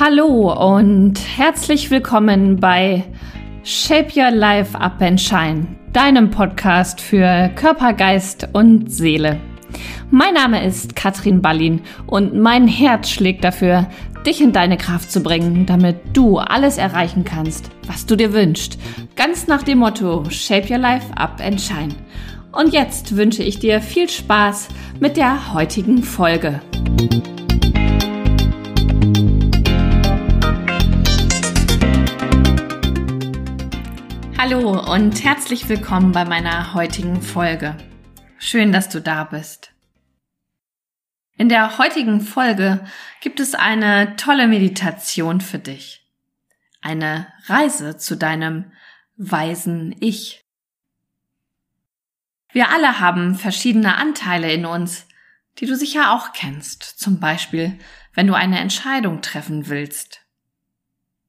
Hallo und herzlich willkommen bei Shape Your Life Up and Shine, deinem Podcast für Körper, Geist und Seele. Mein Name ist Katrin Ballin und mein Herz schlägt dafür, dich in deine Kraft zu bringen, damit du alles erreichen kannst, was du dir wünschst. Ganz nach dem Motto Shape Your Life Up and Shine. Und jetzt wünsche ich dir viel Spaß mit der heutigen Folge. Hallo und herzlich willkommen bei meiner heutigen Folge. Schön, dass du da bist. In der heutigen Folge gibt es eine tolle Meditation für dich. Eine Reise zu deinem weisen Ich. Wir alle haben verschiedene Anteile in uns, die du sicher auch kennst. Zum Beispiel, wenn du eine Entscheidung treffen willst.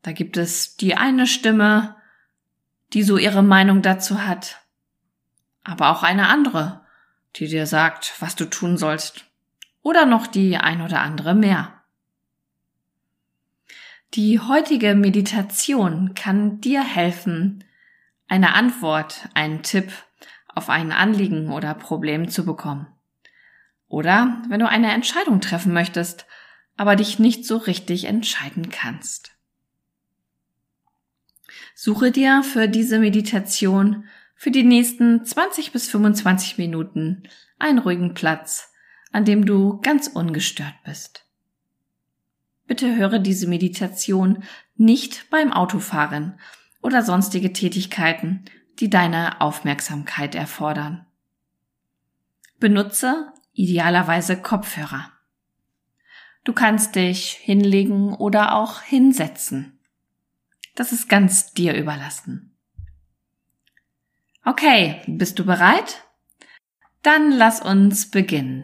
Da gibt es die eine Stimme, die so ihre Meinung dazu hat, aber auch eine andere, die dir sagt, was du tun sollst, oder noch die ein oder andere mehr. Die heutige Meditation kann dir helfen, eine Antwort, einen Tipp auf ein Anliegen oder Problem zu bekommen. Oder wenn du eine Entscheidung treffen möchtest, aber dich nicht so richtig entscheiden kannst. Suche dir für diese Meditation für die nächsten 20 bis 25 Minuten einen ruhigen Platz, an dem du ganz ungestört bist. Bitte höre diese Meditation nicht beim Autofahren oder sonstige Tätigkeiten, die deine Aufmerksamkeit erfordern. Benutze idealerweise Kopfhörer. Du kannst dich hinlegen oder auch hinsetzen. Das ist ganz dir überlassen. Okay, bist du bereit? Dann lass uns beginnen.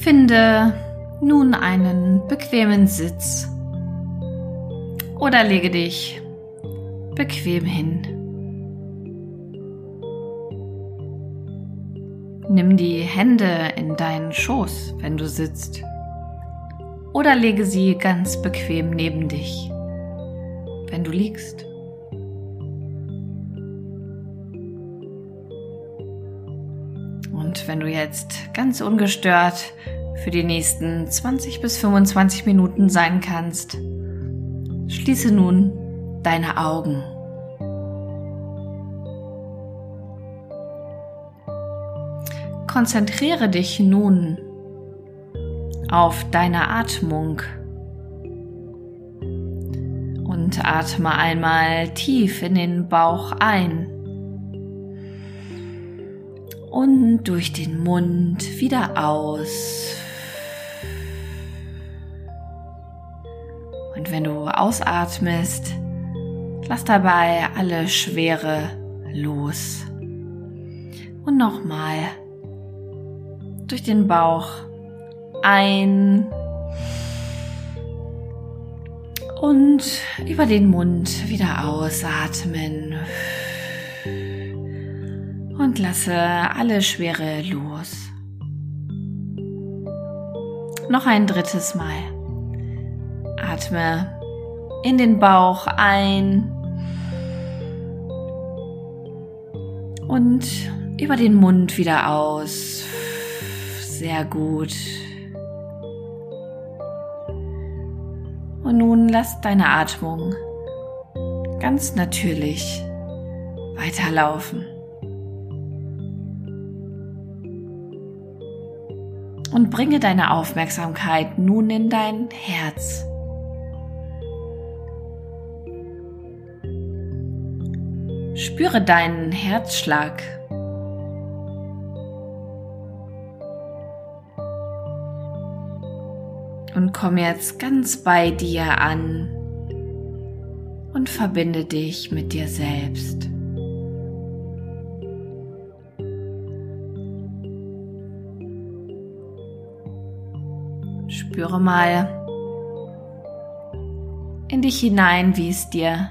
Finde nun einen bequemen Sitz oder lege dich bequem hin. Nimm die Hände in deinen Schoß, wenn du sitzt, oder lege sie ganz bequem neben dich, wenn du liegst. Und wenn du jetzt ganz ungestört für die nächsten 20 bis 25 Minuten sein kannst, Schließe nun deine Augen. Konzentriere dich nun auf deine Atmung und atme einmal tief in den Bauch ein und durch den Mund wieder aus. Ausatmest, lass dabei alle Schwere los. Und nochmal durch den Bauch ein und über den Mund wieder ausatmen. Und lasse alle Schwere los. Noch ein drittes Mal. Atme in den Bauch ein und über den Mund wieder aus. Sehr gut. Und nun lass deine Atmung ganz natürlich weiterlaufen. Und bringe deine Aufmerksamkeit nun in dein Herz. Spüre deinen Herzschlag. Und komm jetzt ganz bei dir an und verbinde dich mit dir selbst. Spüre mal, in dich hinein, wie es dir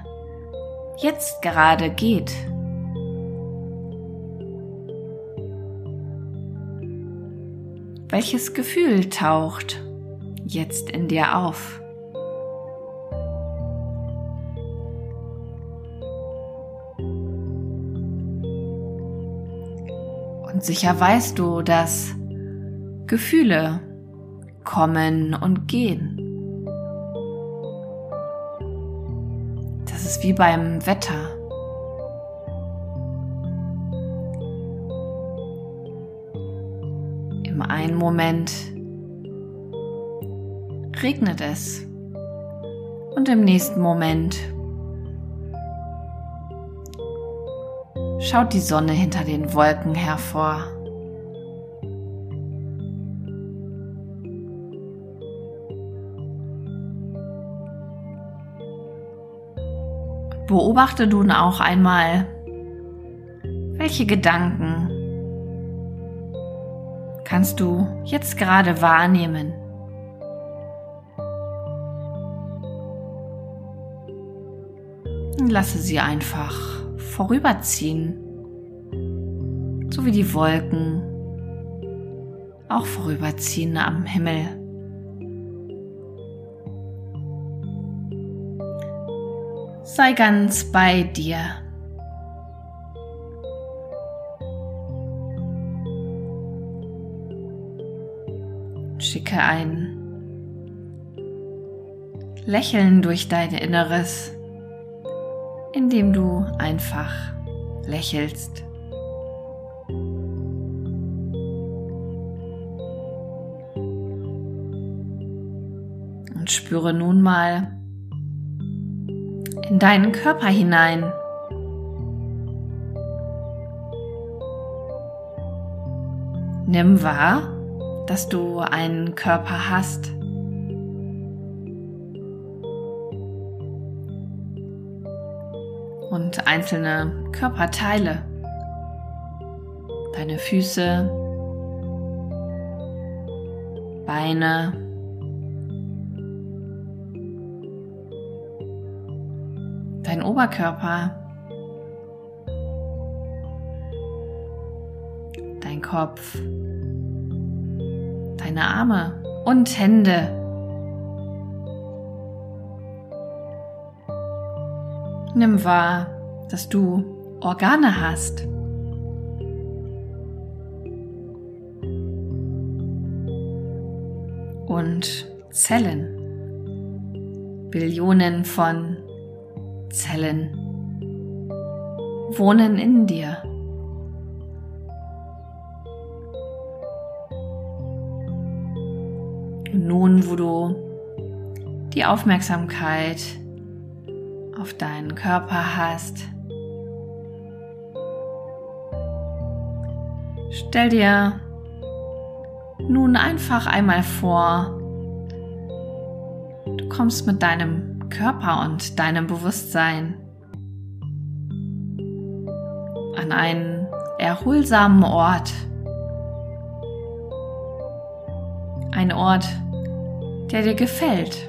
jetzt gerade geht. Welches Gefühl taucht jetzt in dir auf? Und sicher weißt du, dass Gefühle kommen und gehen. Ist wie beim Wetter. Im einen Moment regnet es und im nächsten Moment schaut die Sonne hinter den Wolken hervor. Beobachte nun auch einmal, welche Gedanken kannst du jetzt gerade wahrnehmen. Lasse sie einfach vorüberziehen, so wie die Wolken auch vorüberziehen am Himmel. Sei ganz bei dir. Schicke ein Lächeln durch dein Inneres indem du einfach lächelst. Und spüre nun mal in deinen Körper hinein. Nimm wahr, dass du einen Körper hast. und einzelne Körperteile. Deine Füße, Beine, Oberkörper, dein Kopf, deine Arme und Hände. Nimm wahr, dass du Organe hast. Und Zellen. Billionen von Zellen wohnen in dir. Und nun, wo du die Aufmerksamkeit auf deinen Körper hast. Stell dir nun einfach einmal vor, du kommst mit deinem Körper und deinem Bewusstsein an einen erholsamen Ort. Ein Ort, der dir gefällt.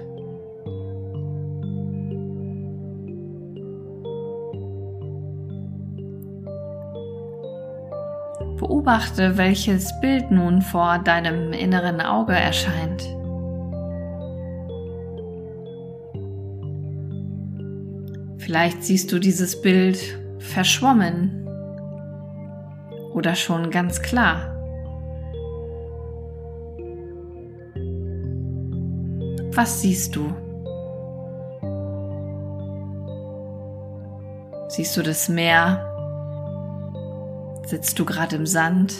Beobachte, welches Bild nun vor deinem inneren Auge erscheint. Vielleicht siehst du dieses Bild verschwommen oder schon ganz klar. Was siehst du? Siehst du das Meer Sitzt du gerade im Sand?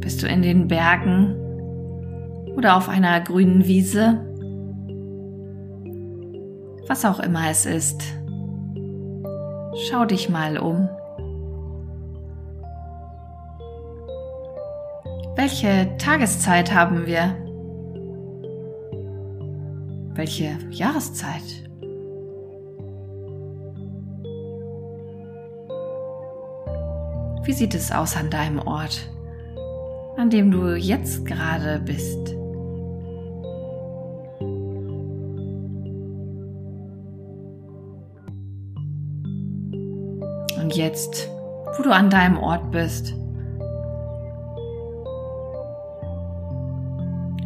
Bist du in den Bergen oder auf einer grünen Wiese? Was auch immer es ist, schau dich mal um. Welche Tageszeit haben wir? Welche Jahreszeit? Wie sieht es aus an deinem Ort, an dem du jetzt gerade bist? Jetzt, wo du an deinem Ort bist.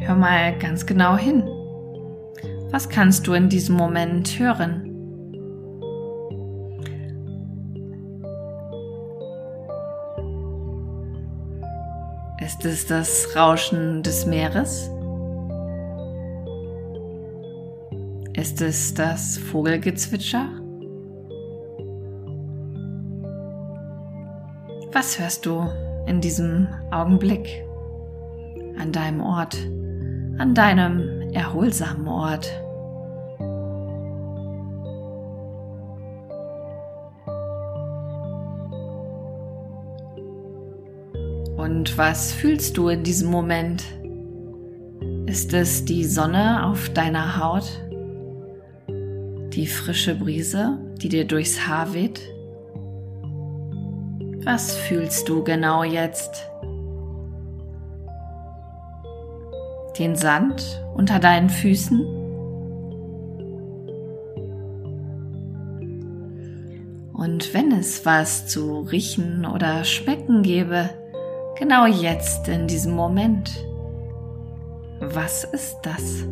Hör mal ganz genau hin. Was kannst du in diesem Moment hören? Ist es das Rauschen des Meeres? Ist es das Vogelgezwitscher? Was hörst du in diesem Augenblick an deinem Ort? an deinem erholsamen Ort. Und was fühlst du in diesem Moment? Ist es die Sonne auf deiner Haut? Die frische Brise, die dir durchs Haar weht? Was fühlst du genau jetzt? den Sand unter deinen Füßen. Und wenn es was zu riechen oder schmecken gäbe, genau jetzt in diesem Moment, was ist das?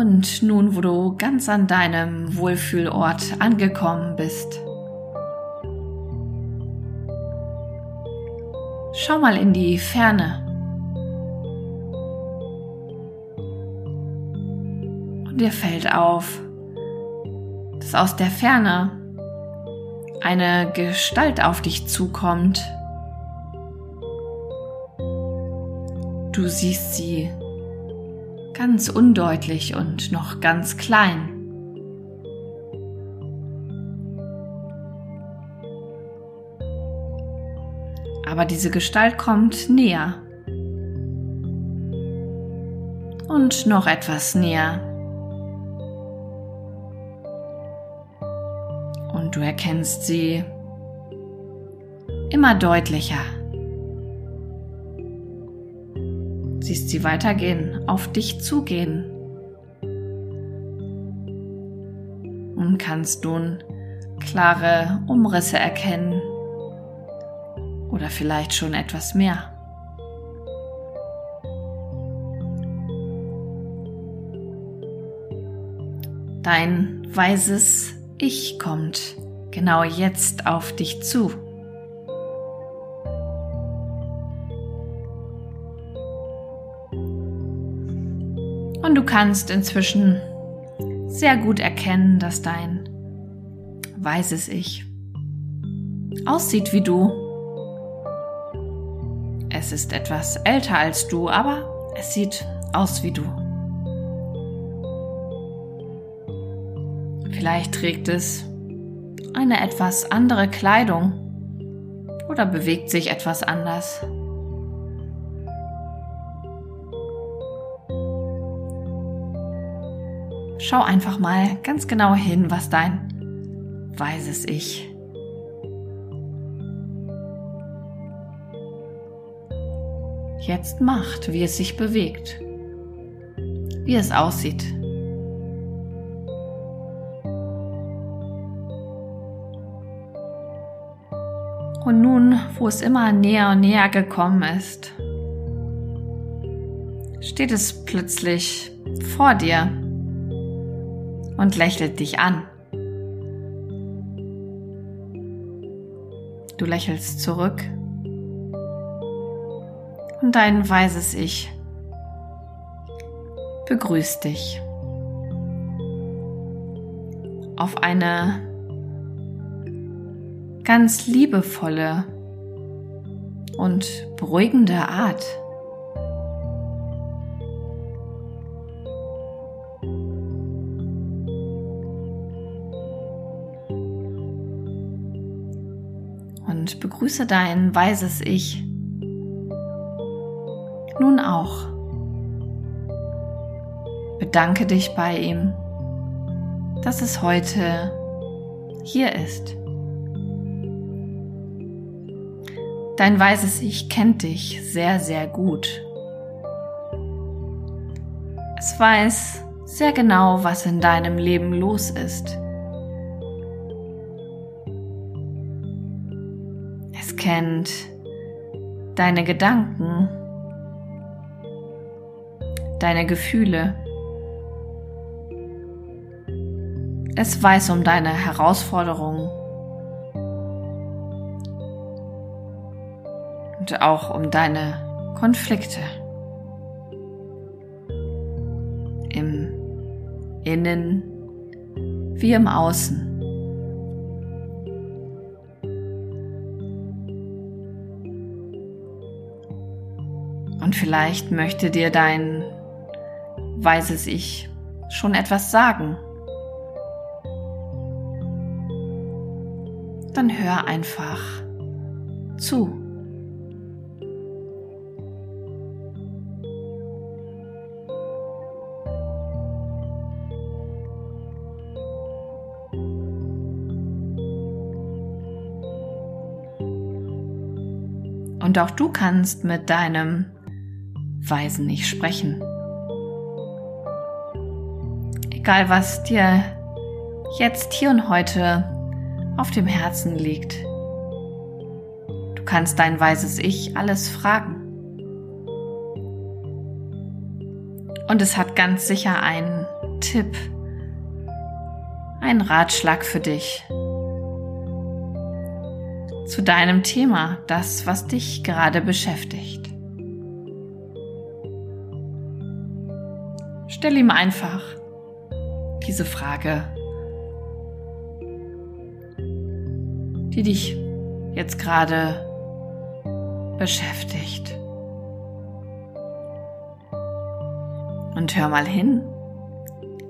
Und nun, wo du ganz an deinem Wohlfühlort angekommen bist, Schau mal in die Ferne. Und dir fällt auf, dass aus der Ferne eine Gestalt auf dich zukommt. Du siehst sie ganz undeutlich und noch ganz klein. aber diese Gestalt kommt näher. Und noch etwas näher. Und du erkennst sie immer deutlicher. Siehst sie weitergehen, auf dich zugehen. Und kannst nun klare Umrisse erkennen oder vielleicht schon etwas mehr. Dein weises Ich kommt genau jetzt auf dich zu. Kannst inzwischen sehr gut erkennen, dass dein weises Ich aussieht wie du es ist etwas älter als du, aber es sieht aus wie du. Vielleicht trägt es eine etwas andere Kleidung oder bewegt sich etwas anders. Schau einfach mal ganz genau hin, was dein weises Ich jetzt macht, wie es sich bewegt, wie es aussieht. Und nun, wo es immer näher und näher gekommen ist, steht es plötzlich vor dir und lächelt dich an. Du lächelst zurück und dein weises Ich begrüßt dich auf eine ganz liebevolle und beruhigende Art. Und begrüße dein weises Ich nun auch. Bedanke dich bei ihm, dass es heute hier ist. Dein weißes Ich kennt dich sehr, sehr gut. Es weiß sehr genau, was in deinem Leben los ist. Kennt deine Gedanken, deine Gefühle. Es weiß um deine Herausforderungen und auch um deine Konflikte. Im Innen wie im Außen. Und vielleicht möchte dir dein weises Ich schon etwas sagen. Dann hör einfach zu. Und auch du kannst mit deinem Weisen nicht sprechen. Egal was dir jetzt hier und heute auf dem Herzen liegt. Du kannst dein weises Ich alles fragen. Und es hat ganz sicher einen Tipp, einen Ratschlag für dich zu deinem Thema, das, was dich gerade beschäftigt. Stell ihm einfach diese Frage, die dich jetzt gerade beschäftigt. Und hör mal hin,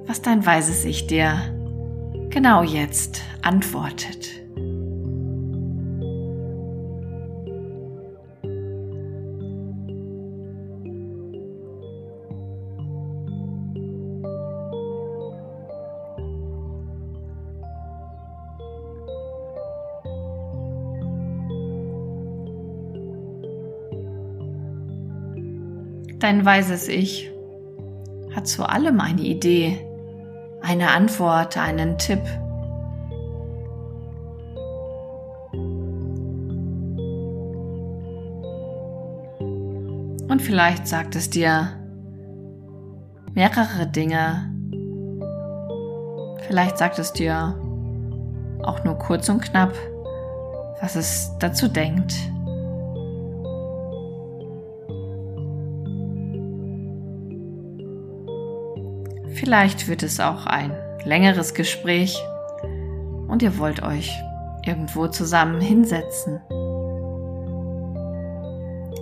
was dein weises Ich dir genau jetzt antwortet. Dein weises Ich hat zu allem eine Idee, eine Antwort, einen Tipp. Und vielleicht sagt es dir mehrere Dinge. Vielleicht sagt es dir auch nur kurz und knapp, was es dazu denkt. Vielleicht wird es auch ein längeres Gespräch und ihr wollt euch irgendwo zusammen hinsetzen.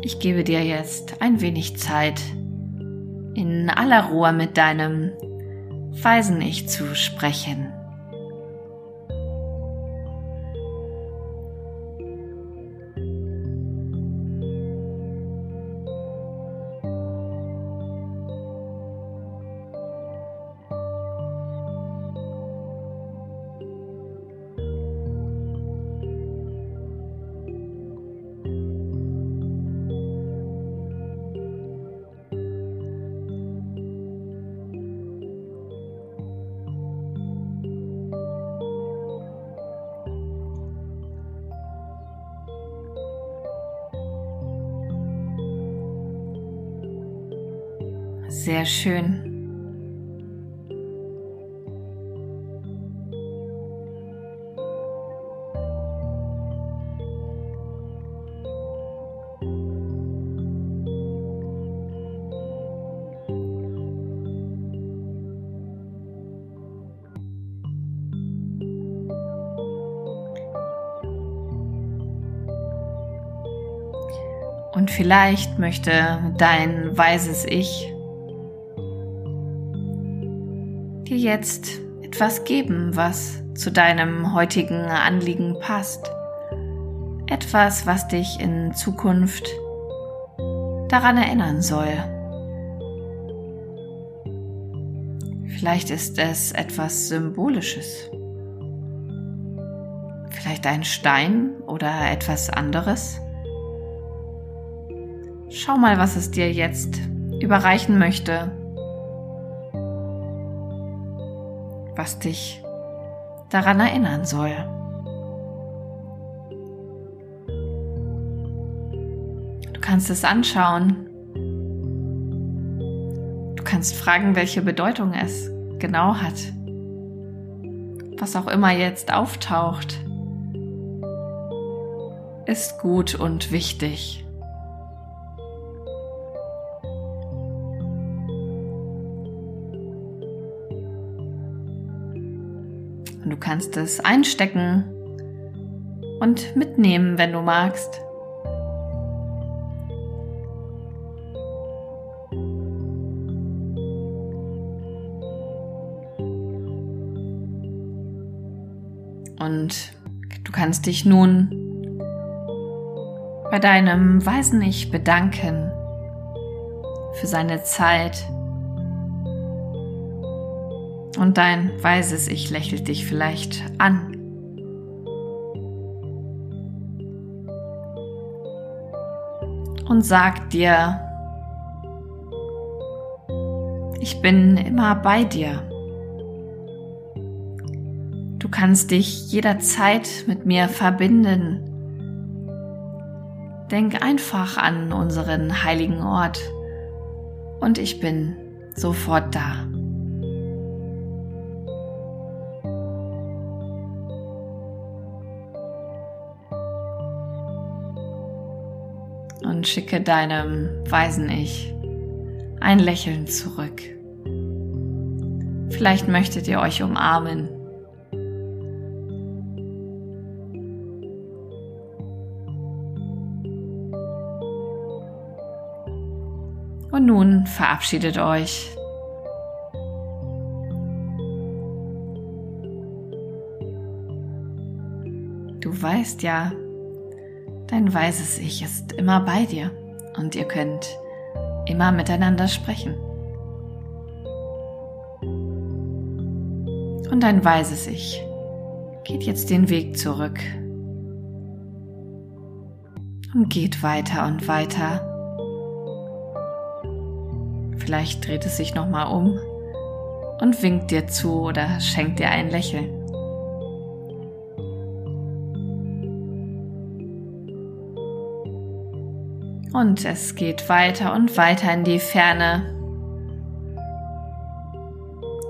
Ich gebe dir jetzt ein wenig Zeit, in aller Ruhe mit deinem weisen Ich zu sprechen. Sehr schön. Und vielleicht möchte dein weises Ich jetzt etwas geben, was zu deinem heutigen Anliegen passt. Etwas, was dich in Zukunft daran erinnern soll. Vielleicht ist es etwas Symbolisches. Vielleicht ein Stein oder etwas anderes. Schau mal, was es dir jetzt überreichen möchte was dich daran erinnern soll. Du kannst es anschauen. Du kannst fragen, welche Bedeutung es genau hat. Was auch immer jetzt auftaucht, ist gut und wichtig. Kannst es einstecken und mitnehmen, wenn du magst. Und du kannst dich nun bei deinem Weisen Ich bedanken für seine Zeit. Und dein weises Ich lächelt dich vielleicht an. Und sagt dir, ich bin immer bei dir. Du kannst dich jederzeit mit mir verbinden. Denk einfach an unseren heiligen Ort und ich bin sofort da. Schicke deinem weisen Ich ein Lächeln zurück. Vielleicht möchtet ihr euch umarmen Und nun verabschiedet euch. Du weißt ja, dein weißes Ich ist immer bei dir und ihr könnt immer miteinander sprechen. Und dein weißes Ich geht jetzt den Weg zurück und geht weiter und weiter Vielleicht dreht es sich nochmal um und winkt dir zu oder schenkt dir ein Lächeln. Und es geht weiter und weiter in die Ferne.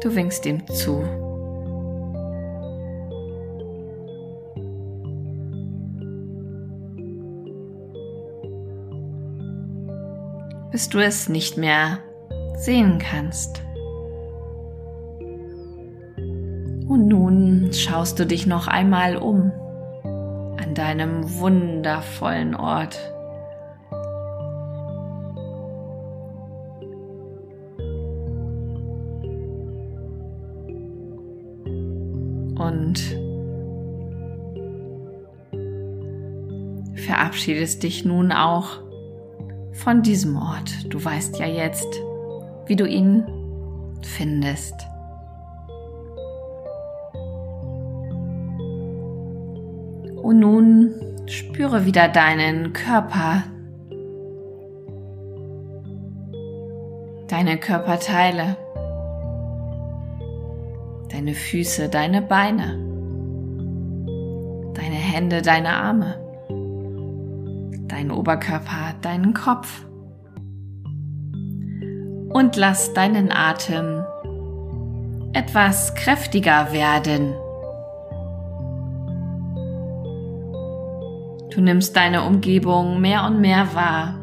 Du winkst ihm zu. bis du es nicht mehr sehen kannst. Und nun schaust du dich noch einmal um an deinem wundervollen Ort. Und verabschiedest dich nun auch von diesem Ort. Du weißt ja jetzt, wie du ihn findest. Und nun spüre wieder deinen Körper, deine Körperteile, deine Füße, deine Beine, deine Hände, deine Arme, deinen Oberkörper, deinen Kopf und lass deinen Atem etwas kräftiger werden. Du nimmst deine Umgebung mehr und mehr wahr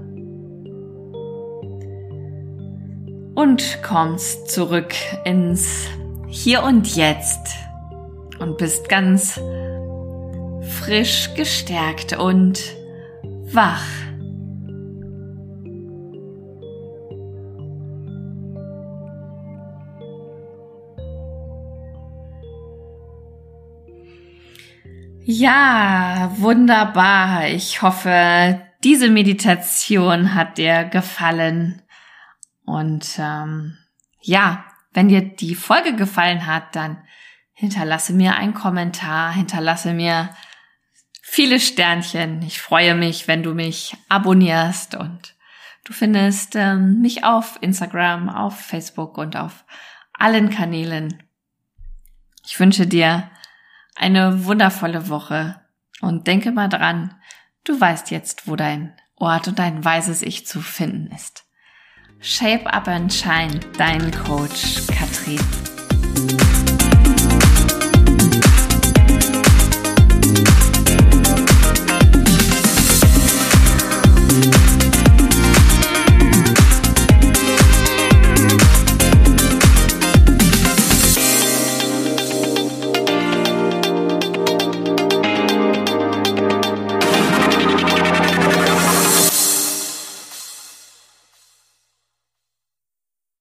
und kommst zurück ins Hier und Jetzt und bist ganz frisch gestärkt und wach. Ja, wunderbar. Ich hoffe, diese Meditation hat dir gefallen. Und ähm, ja, wenn dir die Folge gefallen hat, dann hinterlasse mir einen Kommentar, hinterlasse mir viele Sternchen. Ich freue mich, wenn du mich abonnierst und du findest ähm, mich auf Instagram, auf Facebook und auf allen Kanälen Ich wünsche dir eine wundervolle Woche und denke mal dran, du weißt jetzt, wo dein Ort und dein weises Ich zu finden ist. Shape Up and Shine, dein Coach Katrin.